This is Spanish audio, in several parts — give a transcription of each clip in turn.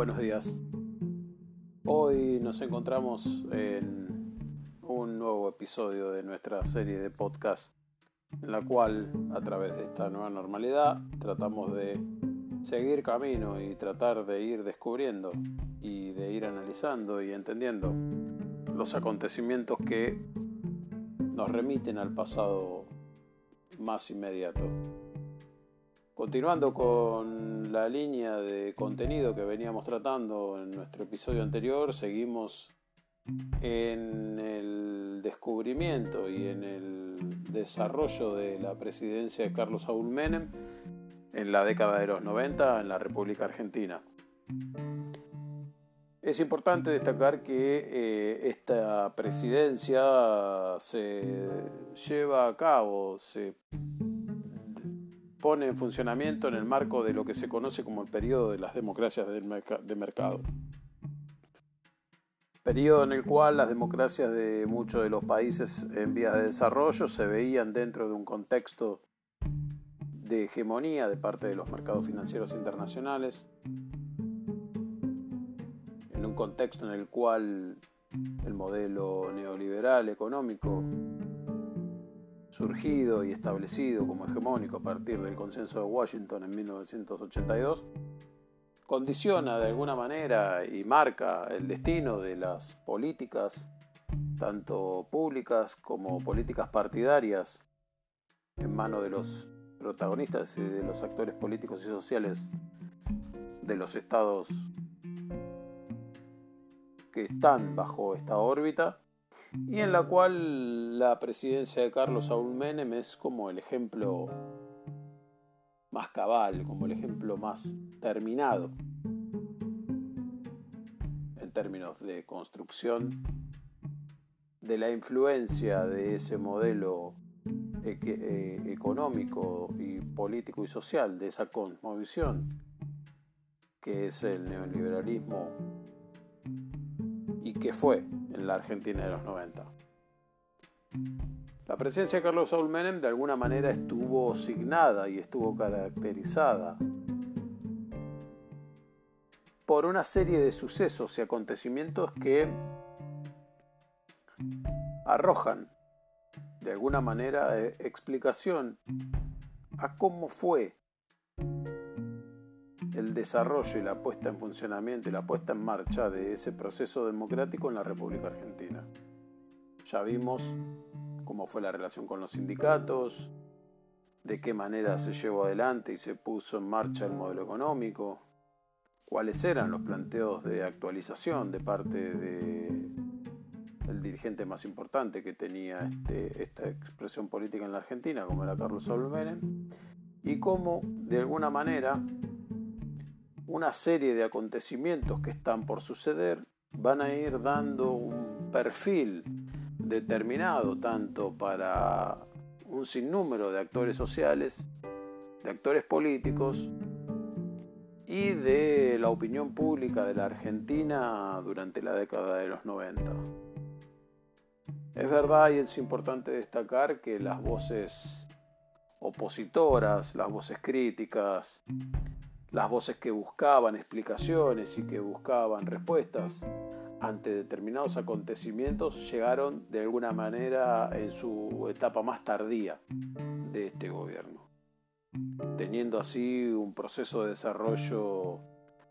Buenos días. Hoy nos encontramos en un nuevo episodio de nuestra serie de podcast en la cual a través de esta nueva normalidad tratamos de seguir camino y tratar de ir descubriendo y de ir analizando y entendiendo los acontecimientos que nos remiten al pasado más inmediato. Continuando con la línea de contenido que veníamos tratando en nuestro episodio anterior, seguimos en el descubrimiento y en el desarrollo de la presidencia de Carlos Saúl Menem en la década de los 90 en la República Argentina. Es importante destacar que eh, esta presidencia se lleva a cabo, se pone en funcionamiento en el marco de lo que se conoce como el periodo de las democracias de mercado. Periodo en el cual las democracias de muchos de los países en vías de desarrollo se veían dentro de un contexto de hegemonía de parte de los mercados financieros internacionales, en un contexto en el cual el modelo neoliberal económico surgido y establecido como hegemónico a partir del consenso de Washington en 1982, condiciona de alguna manera y marca el destino de las políticas, tanto públicas como políticas partidarias, en manos de los protagonistas y de los actores políticos y sociales de los estados que están bajo esta órbita y en la cual la presidencia de Carlos Saúl Menem es como el ejemplo más cabal, como el ejemplo más terminado en términos de construcción de la influencia de ese modelo eh, económico y político y social, de esa cosmovisión que es el neoliberalismo y que fue en la Argentina de los 90. La presencia de Carlos Saúl Menem de alguna manera estuvo signada y estuvo caracterizada por una serie de sucesos y acontecimientos que arrojan de alguna manera eh, explicación a cómo fue el desarrollo y la puesta en funcionamiento y la puesta en marcha de ese proceso democrático en la República Argentina. Ya vimos cómo fue la relación con los sindicatos, de qué manera se llevó adelante y se puso en marcha el modelo económico, cuáles eran los planteos de actualización de parte de el dirigente más importante que tenía este, esta expresión política en la Argentina, como era Carlos Saúl y cómo de alguna manera una serie de acontecimientos que están por suceder van a ir dando un perfil determinado tanto para un sinnúmero de actores sociales, de actores políticos y de la opinión pública de la Argentina durante la década de los 90. Es verdad y es importante destacar que las voces opositoras, las voces críticas, las voces que buscaban explicaciones y que buscaban respuestas ante determinados acontecimientos llegaron de alguna manera en su etapa más tardía de este gobierno, teniendo así un proceso de desarrollo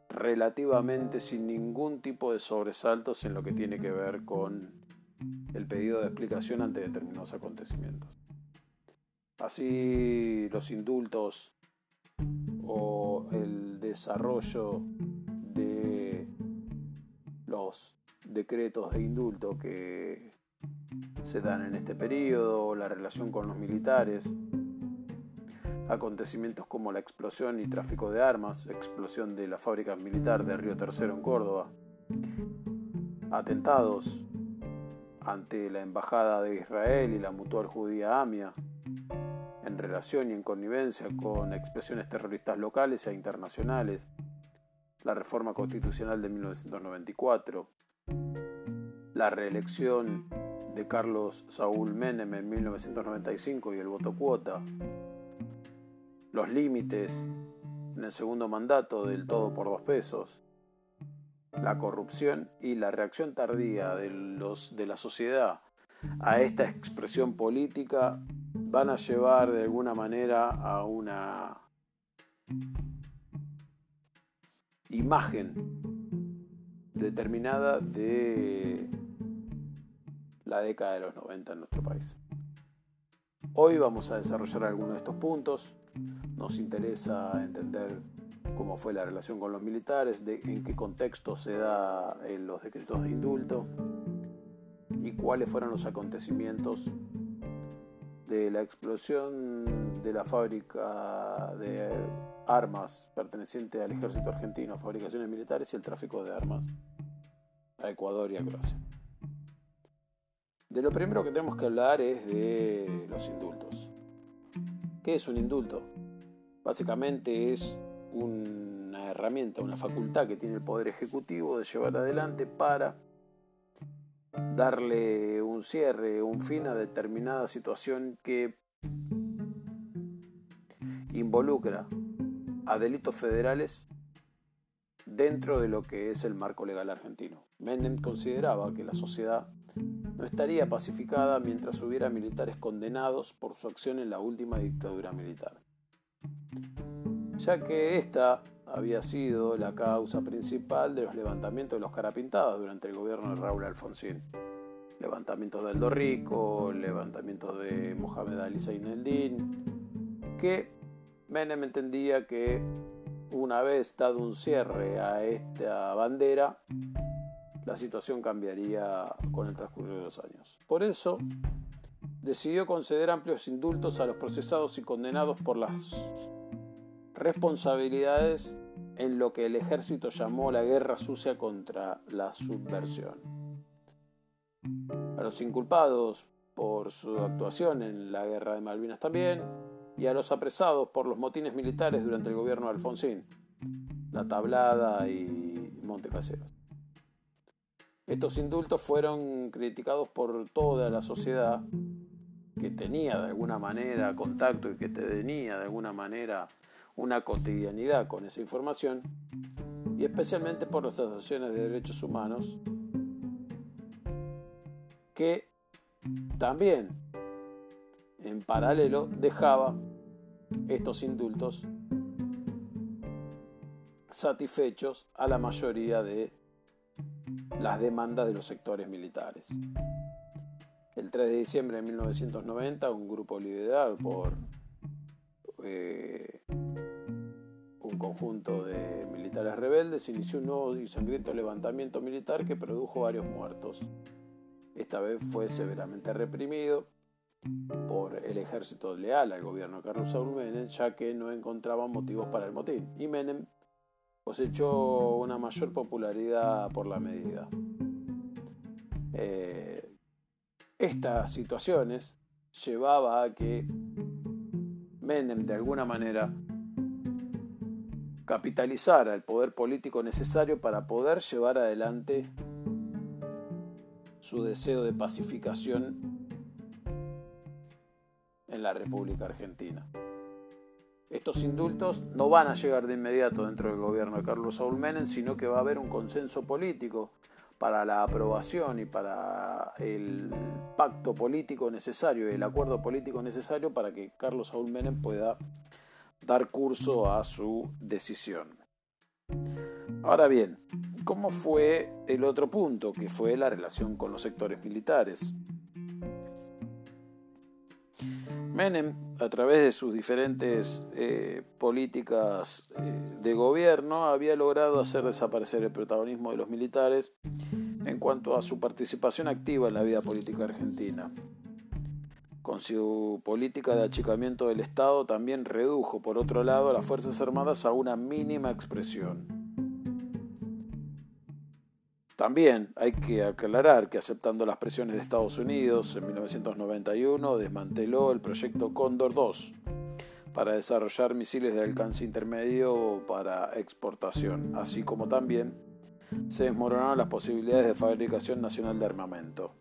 relativamente sin ningún tipo de sobresaltos en lo que tiene que ver con el pedido de explicación ante determinados acontecimientos. Así los indultos o desarrollo de los decretos de indulto que se dan en este periodo, la relación con los militares, acontecimientos como la explosión y tráfico de armas, explosión de la fábrica militar de Río Tercero en Córdoba, atentados ante la Embajada de Israel y la mutual judía AMIA, relación y en connivencia con expresiones terroristas locales e internacionales, la reforma constitucional de 1994, la reelección de Carlos Saúl Menem en 1995 y el voto cuota, los límites en el segundo mandato del todo por dos pesos, la corrupción y la reacción tardía de, de la sociedad a esta expresión política van a llevar de alguna manera a una imagen determinada de la década de los 90 en nuestro país. Hoy vamos a desarrollar algunos de estos puntos. Nos interesa entender cómo fue la relación con los militares, en qué contexto se da en los decretos de indulto y cuáles fueron los acontecimientos de la explosión de la fábrica de armas perteneciente al ejército argentino, fabricaciones militares y el tráfico de armas a Ecuador y a Croacia. De lo primero que tenemos que hablar es de los indultos. ¿Qué es un indulto? Básicamente es una herramienta, una facultad que tiene el Poder Ejecutivo de llevar adelante para darle un cierre, un fin a determinada situación que involucra a delitos federales dentro de lo que es el marco legal argentino. Menem consideraba que la sociedad no estaría pacificada mientras hubiera militares condenados por su acción en la última dictadura militar, ya que esta había sido la causa principal de los levantamientos de los carapintados durante el gobierno de Raúl Alfonsín. Levantamientos de Aldo Rico, levantamientos de Mohamed Ali Zaineldin, que Menem entendía que una vez dado un cierre a esta bandera, la situación cambiaría con el transcurso de los años. Por eso, decidió conceder amplios indultos a los procesados y condenados por las responsabilidades en lo que el ejército llamó la guerra sucia contra la subversión. A los inculpados por su actuación en la guerra de Malvinas también, y a los apresados por los motines militares durante el gobierno de Alfonsín, La Tablada y Montecaseros. Estos indultos fueron criticados por toda la sociedad que tenía de alguna manera contacto y que tenía de alguna manera una cotidianidad con esa información, y especialmente por las asociaciones de derechos humanos que también en paralelo dejaba estos indultos satisfechos a la mayoría de las demandas de los sectores militares. El 3 de diciembre de 1990, un grupo liderado por eh, un conjunto de militares rebeldes inició un nuevo y sangriento levantamiento militar que produjo varios muertos. Esta vez fue severamente reprimido por el ejército leal al gobierno de Carlos Saúl Menem, ya que no encontraban motivos para el motín. Y Menem cosechó una mayor popularidad por la medida. Eh, estas situaciones llevaba a que Menem de alguna manera capitalizara el poder político necesario para poder llevar adelante su deseo de pacificación en la República Argentina. Estos indultos no van a llegar de inmediato dentro del gobierno de Carlos Saúl Menem, sino que va a haber un consenso político para la aprobación y para el pacto político necesario, el acuerdo político necesario para que Carlos Saúl Menem pueda dar curso a su decisión. Ahora bien, ¿cómo fue el otro punto, que fue la relación con los sectores militares? Menem, a través de sus diferentes eh, políticas eh, de gobierno, había logrado hacer desaparecer el protagonismo de los militares en cuanto a su participación activa en la vida política argentina. Con su política de achicamiento del Estado también redujo, por otro lado, a las Fuerzas Armadas a una mínima expresión. También hay que aclarar que aceptando las presiones de Estados Unidos, en 1991 desmanteló el proyecto Cóndor 2 para desarrollar misiles de alcance intermedio para exportación, así como también se desmoronaron las posibilidades de fabricación nacional de armamento.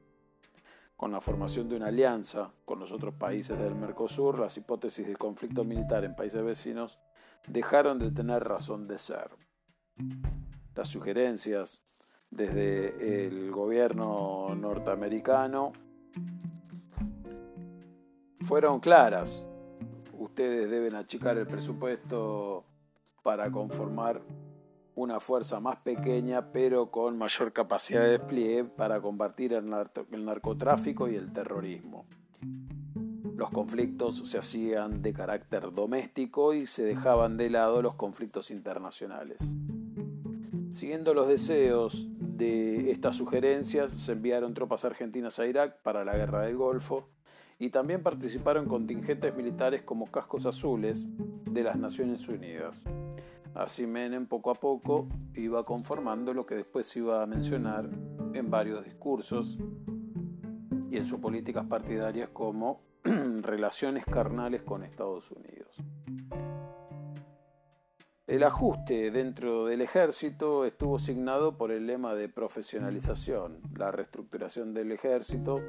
Con la formación de una alianza con los otros países del Mercosur, las hipótesis de conflicto militar en países vecinos dejaron de tener razón de ser. Las sugerencias desde el gobierno norteamericano fueron claras. Ustedes deben achicar el presupuesto para conformar una fuerza más pequeña pero con mayor capacidad de despliegue para combatir el, narcotráfico y el terrorismo. Los conflictos se hacían de carácter doméstico y se dejaban de lado los conflictos internacionales. Siguiendo los deseos de estas sugerencias, se enviaron tropas argentinas a Irak para la Guerra del Golfo y también participaron contingentes militares como cascos azules de las Naciones Unidas. Así Menem poco a poco iba conformando lo que después iba a mencionar en varios discursos y en sus políticas partidarias como relaciones carnales con Estados Unidos. El ajuste dentro del ejército estuvo signado por el lema de profesionalización. La reestructuración del ejército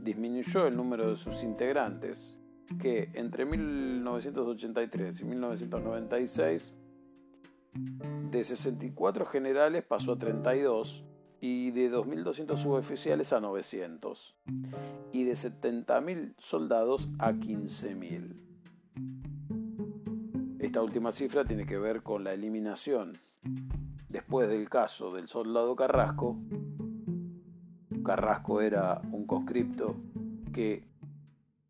disminuyó el número de sus integrantes, que entre 1983 y 1996 de 64 generales pasó a 32 y de 2.200 suboficiales a 900 y de 70.000 soldados a 15.000. Esta última cifra tiene que ver con la eliminación después del caso del soldado Carrasco. Carrasco era un conscripto que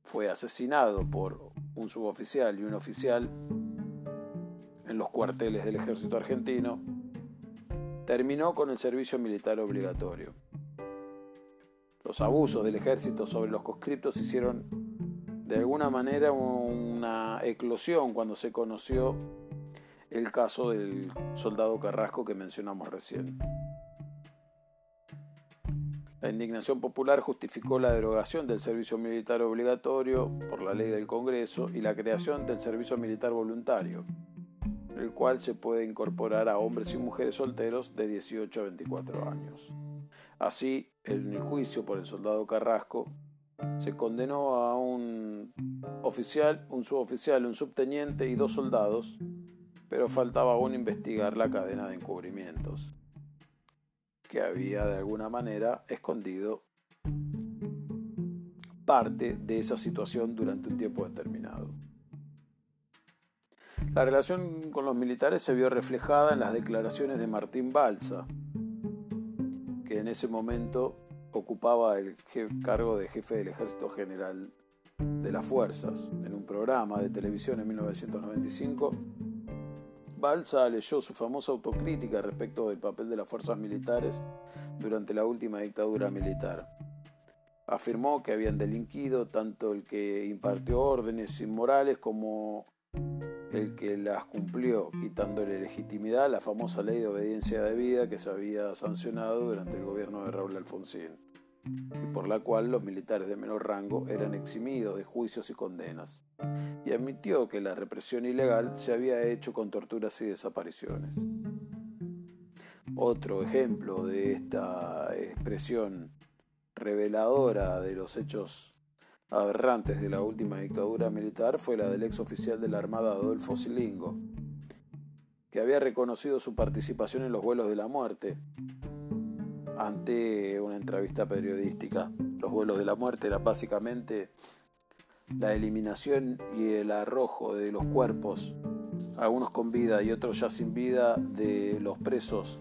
fue asesinado por un suboficial y un oficial en los cuarteles del ejército argentino, terminó con el servicio militar obligatorio. Los abusos del ejército sobre los conscriptos hicieron de alguna manera una eclosión cuando se conoció el caso del soldado Carrasco que mencionamos recién. La indignación popular justificó la derogación del servicio militar obligatorio por la ley del Congreso y la creación del servicio militar voluntario, el cual se puede incorporar a hombres y mujeres solteros de 18 a 24 años. Así, en el juicio por el soldado Carrasco, se condenó a un oficial, un suboficial, un subteniente y dos soldados, pero faltaba aún investigar la cadena de encubrimientos que había de alguna manera escondido parte de esa situación durante un tiempo determinado. La relación con los militares se vio reflejada en las declaraciones de Martín Balsa, que en ese momento ocupaba el cargo de jefe del Ejército General de las Fuerzas. En un programa de televisión en 1995, Balsa leyó su famosa autocrítica respecto del papel de las fuerzas militares durante la última dictadura militar. Afirmó que habían delinquido tanto el que impartió órdenes inmorales como el que las cumplió, quitándole legitimidad a la famosa ley de obediencia de vida que se había sancionado durante el gobierno de Raúl Alfonsín, y por la cual los militares de menor rango eran eximidos de juicios y condenas, y admitió que la represión ilegal se había hecho con torturas y desapariciones. Otro ejemplo de esta expresión reveladora de los hechos aberrantes de la última dictadura militar fue la del ex oficial de la Armada Adolfo Silingo, que había reconocido su participación en los vuelos de la muerte ante una entrevista periodística. Los vuelos de la muerte eran básicamente la eliminación y el arrojo de los cuerpos, algunos con vida y otros ya sin vida, de los presos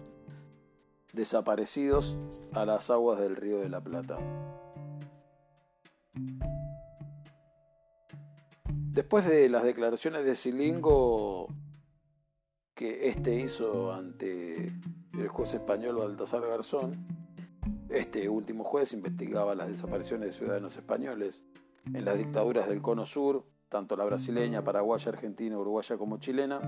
desaparecidos a las aguas del río de la Plata. Después de las declaraciones de Silingo que este hizo ante el juez español Baltasar Garzón, este último juez investigaba las desapariciones de ciudadanos españoles en las dictaduras del Cono Sur, tanto la brasileña, paraguaya, argentina, uruguaya como chilena.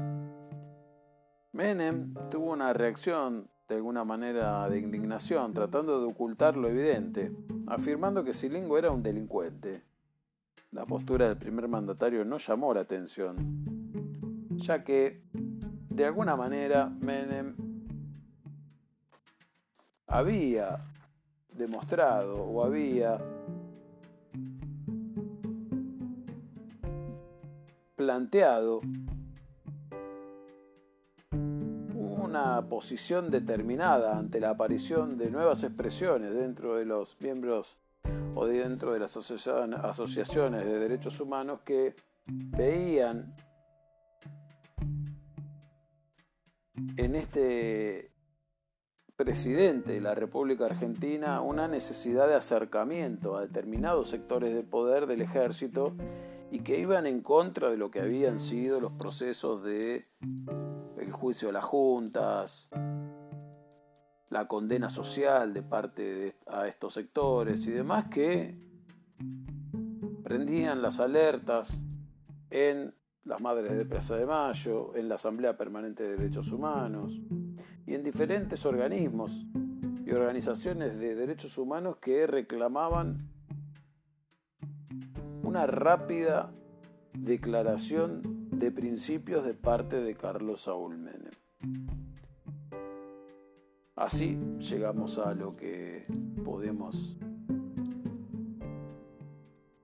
Menem tuvo una reacción de alguna manera de indignación, tratando de ocultar lo evidente, afirmando que Silingo era un delincuente la postura del primer mandatario no llamó la atención, ya que de alguna manera Menem había demostrado o había planteado una posición determinada ante la aparición de nuevas expresiones dentro de los miembros o dentro de las asociaciones de derechos humanos que veían en este presidente de la República Argentina una necesidad de acercamiento a determinados sectores de poder del ejército y que iban en contra de lo que habían sido los procesos de el juicio de las juntas, la condena social de parte de a estos sectores y demás que prendían las alertas en las Madres de Plaza de Mayo, en la Asamblea Permanente de Derechos Humanos y en diferentes organismos y organizaciones de derechos humanos que reclamaban una rápida declaración de principios de parte de Carlos Saúl Menem. Así llegamos a lo que podemos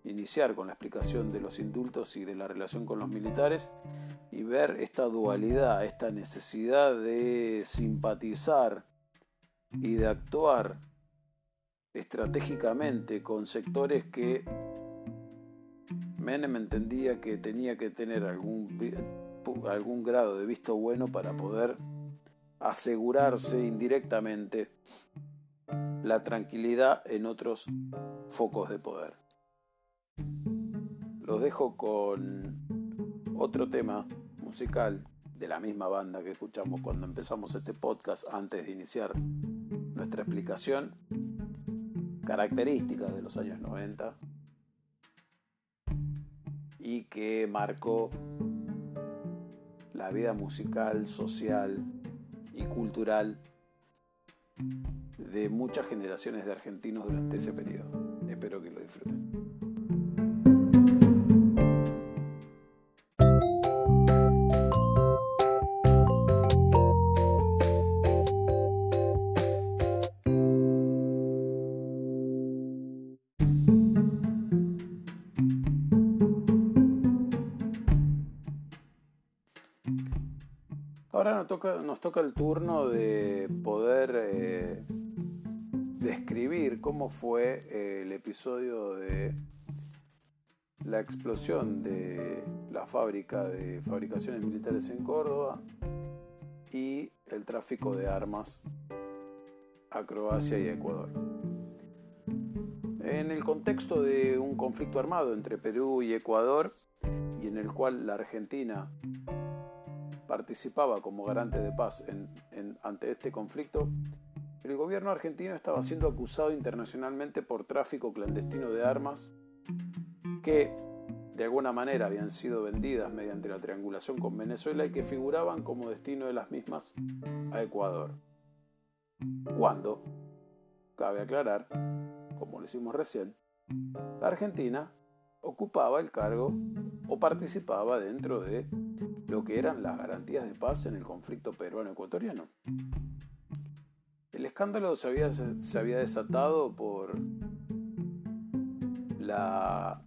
iniciar con la explicación de los indultos y de la relación con los militares y ver esta dualidad, esta necesidad de simpatizar y de actuar estratégicamente con sectores que Menem entendía que tenía que tener algún, algún grado de visto bueno para poder asegurarse indirectamente la tranquilidad en otros focos de poder. Los dejo con otro tema musical de la misma banda que escuchamos cuando empezamos este podcast antes de iniciar nuestra explicación, características de los años 90 y que marcó la vida musical, social y cultural de muchas generaciones de argentinos durante ese periodo. Espero que lo disfruten. Nos toca el turno de poder eh, describir cómo fue eh, el episodio de la explosión de la fábrica de fabricaciones militares en Córdoba y el tráfico de armas a Croacia y Ecuador. En el contexto de un conflicto armado entre Perú y Ecuador, y en el cual la Argentina participaba como garante de paz ante este conflicto, el gobierno argentino estaba siendo acusado internacionalmente por tráfico clandestino de armas que de alguna manera habían sido vendidas mediante la triangulación con Venezuela y que figuraban como destino de las mismas a Ecuador. Cuando, cabe aclarar, como lo hicimos recién, la Argentina ocupaba el cargo o participaba dentro de lo que eran las garantías de paz en el conflicto peruano-ecuatoriano. El escándalo se había, desatado por la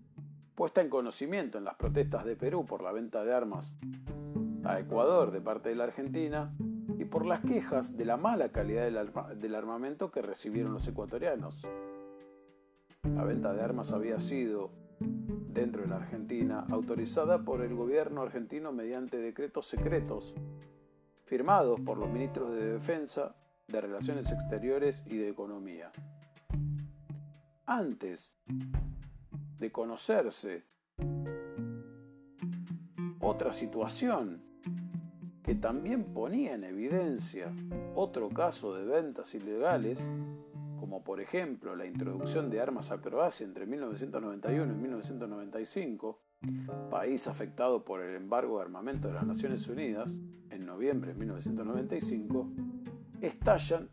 puesta en conocimiento en las protestas de Perú por la venta de armas a Ecuador de parte de la Argentina y por las quejas de la mala calidad del, armamento que recibieron los ecuatorianos. La venta de armas había sido dentro de la Argentina, autorizada por el gobierno argentino mediante decretos secretos, firmados por los ministros de Defensa, de Relaciones Exteriores y de Economía. Antes de conocerse otra situación que también ponía en evidencia otro caso de ventas ilegales, como por ejemplo la introducción de armas a Croacia entre 1991 y 1995, país afectado por el embargo de armamento de las Naciones Unidas en noviembre de 1995, estallan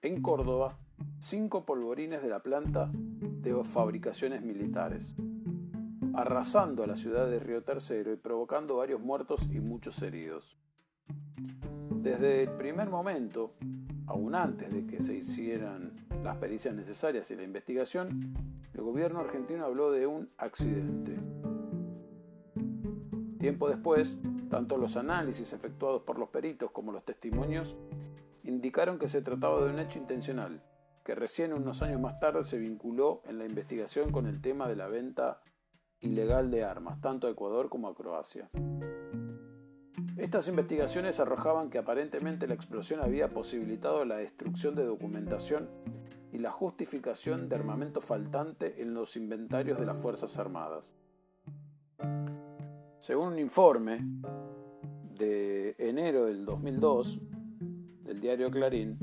en Córdoba cinco polvorines de la planta de fabricaciones militares, arrasando a la ciudad de Río Tercero y provocando varios muertos y muchos heridos. Desde el primer momento, aún antes de que se hicieran las pericias necesarias y la investigación, el gobierno argentino habló de un accidente. Tiempo después, Tanto los análisis efectuados por los peritos como los testimonios indicaron que se trataba de un hecho intencional, que recién unos años más tarde se vinculó en la investigación con el tema de la venta ilegal de armas, tanto a Ecuador como a Croacia. Estas investigaciones arrojaban que aparentemente la explosión había posibilitado la destrucción de documentación y la justificación de armamento faltante en los inventarios de las Fuerzas Armadas. Según un informe de enero del 2002 del diario Clarín,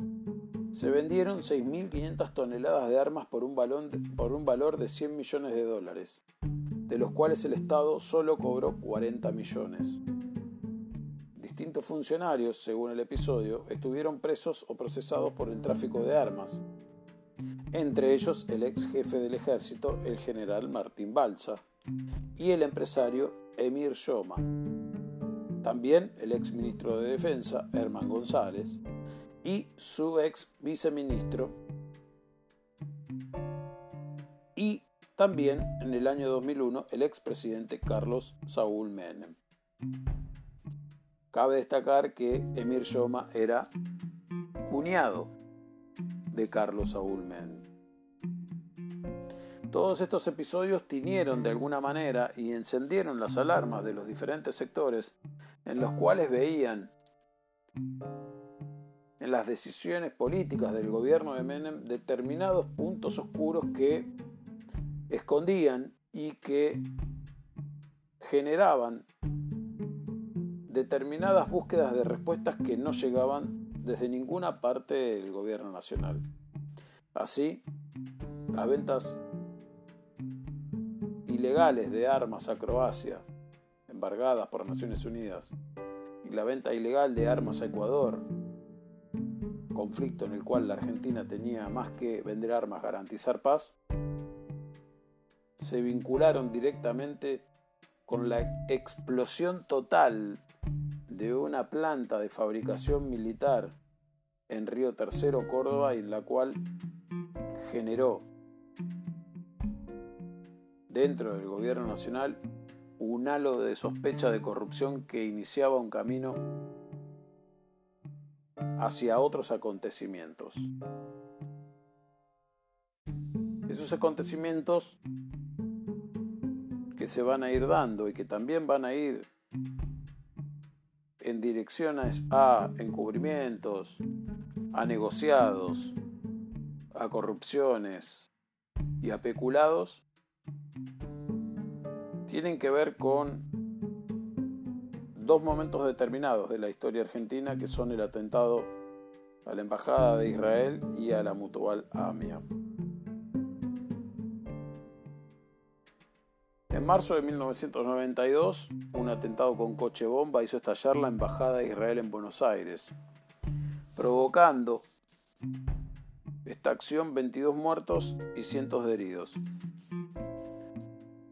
se vendieron 6.500 toneladas de armas por un, valor de 100 millones de dólares, de los cuales el Estado solo cobró 40 millones. Distintos funcionarios, según el episodio, estuvieron presos o procesados por el tráfico de armas, entre ellos el ex jefe del ejército, el general Martín Balsa, y el empresario Emir Shoma. También el ex ministro de Defensa, Herman González, y su ex viceministro. Y también en el año 2001 el expresidente Carlos Saúl Menem. Cabe destacar que Emir Shoma era cuñado de Carlos Saúl Menem. Todos estos episodios tinieron de alguna manera y encendieron las alarmas de los diferentes sectores en los cuales veían en las decisiones políticas del gobierno de Menem determinados puntos oscuros que escondían y que generaban determinadas búsquedas de respuestas que no llegaban desde ninguna parte del gobierno nacional. Así, las ventas ilegales de armas a Croacia, embargadas por Naciones Unidas, y la venta ilegal de armas a Ecuador, conflicto en el cual la Argentina tenía más que vender armas, garantizar paz, se vincularon directamente con la explosión total de una planta de fabricación militar en Río Tercero, Córdoba, en la cual generó dentro del gobierno nacional un halo de sospecha de corrupción que iniciaba un camino hacia otros acontecimientos. Esos acontecimientos que se van a ir dando y que también van a ir en direcciones a encubrimientos, a negociados, a corrupciones y a peculados, tienen que ver con dos momentos determinados de la historia argentina que son el atentado a la Embajada de Israel y a la Mutual AMIA. En marzo de 1992, un atentado con coche bomba hizo estallar la Embajada de Israel en Buenos Aires, provocando esta acción 22 muertos y cientos de heridos.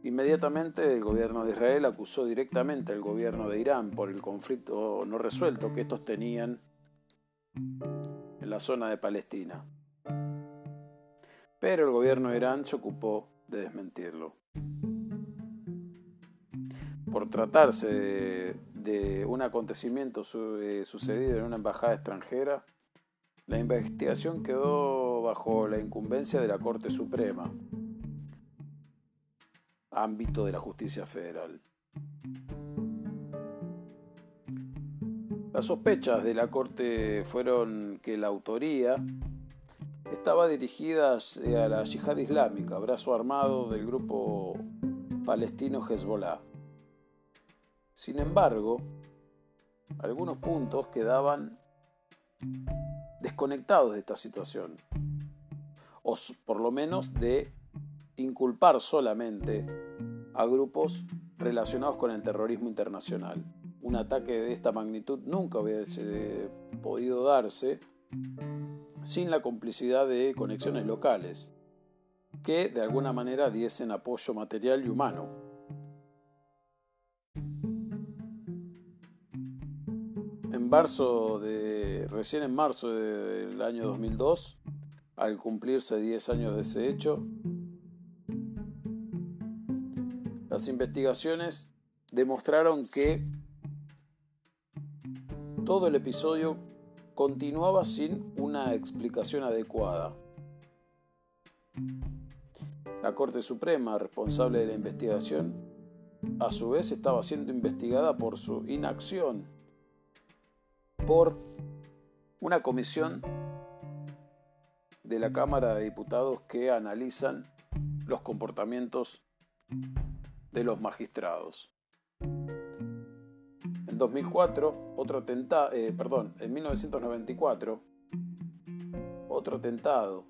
Inmediatamente el gobierno de Israel acusó directamente al gobierno de Irán por el conflicto no resuelto que estos tenían en la zona de Palestina. Pero el gobierno de Irán se ocupó de desmentirlo. Por tratarse de, un acontecimiento eh, sucedido en una embajada extranjera, la investigación quedó bajo la incumbencia de la Corte Suprema, ámbito de la justicia federal. Las sospechas de la Corte fueron que la autoría estaba dirigida a la yihad islámica, brazo armado del grupo palestino Hezbollah. Sin embargo, algunos puntos quedaban desconectados de esta situación, o por lo menos de inculpar solamente a grupos relacionados con el terrorismo internacional. Un ataque de esta magnitud nunca hubiese podido darse sin la complicidad de conexiones locales, que de alguna manera diesen apoyo material y humano. Marzo de, recién en marzo del año 2002, al cumplirse 10 años de ese hecho, Las investigaciones demostraron que todo el episodio continuaba sin una explicación adecuada. La Corte Suprema, responsable de la investigación, a su vez estaba siendo investigada por su inacción por una comisión de la Cámara de Diputados que analizan los comportamientos de los magistrados. En 2004, otro atentado, eh, perdón, en 1994, otro atentado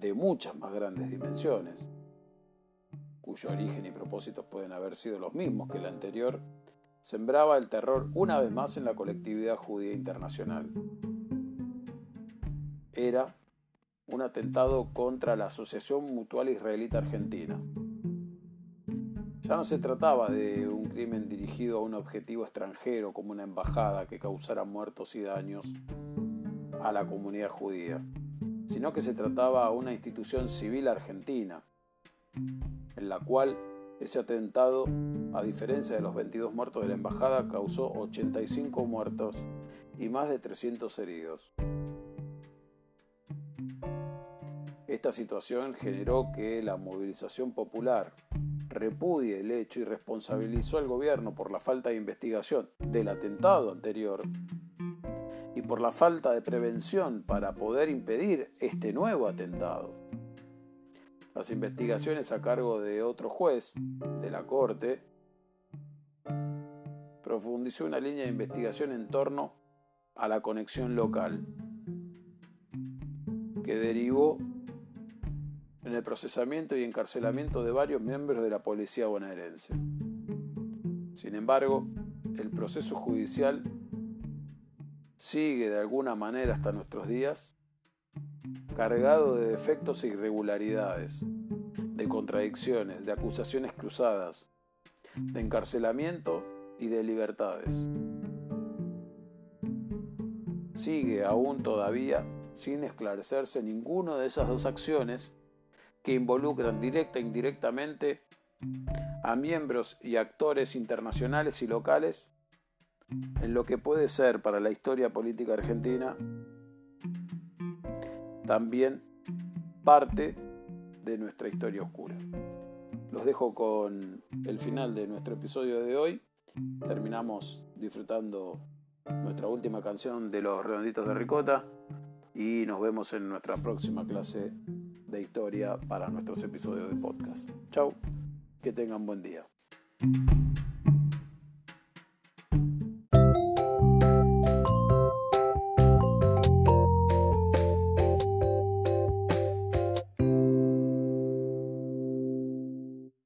de muchas más grandes dimensiones, cuyo origen y propósitos pueden haber sido los mismos que el anterior, sembraba el terror una vez más en la colectividad judía internacional. Era un atentado contra la Asociación Mutual Israelita Argentina, ya no se trataba de un crimen dirigido a un objetivo extranjero como una embajada que causara muertos y daños a la comunidad judía, sino que se trataba de una institución civil argentina, en la cual ese atentado, a diferencia de los 22 muertos de la embajada, causó 85 muertos y más de 300 heridos. Esta situación generó que la movilización popular repudie el hecho y responsabilizó al gobierno por la falta de investigación del atentado anterior y por la falta de prevención para poder impedir este nuevo atentado. Las investigaciones a cargo de otro juez de la Corte profundizó una línea de investigación en torno a la conexión local, que derivó en el procesamiento y encarcelamiento de varios miembros de la policía bonaerense. Sin embargo, el proceso judicial sigue de alguna manera hasta nuestros días cargado de defectos e irregularidades, de contradicciones, de acusaciones cruzadas, de encarcelamiento y de libertades. Sigue aún todavía sin esclarecerse ninguna de esas dos acciones que involucran directa e indirectamente a miembros y actores internacionales y locales en lo que puede ser para la historia política argentina también parte de nuestra historia oscura. Los dejo con el final de nuestro episodio de hoy. Terminamos disfrutando nuestra última canción de los redonditos de ricota y nos vemos en nuestra próxima clase de historia para nuestros episodios de podcast. Chao, que tengan buen día.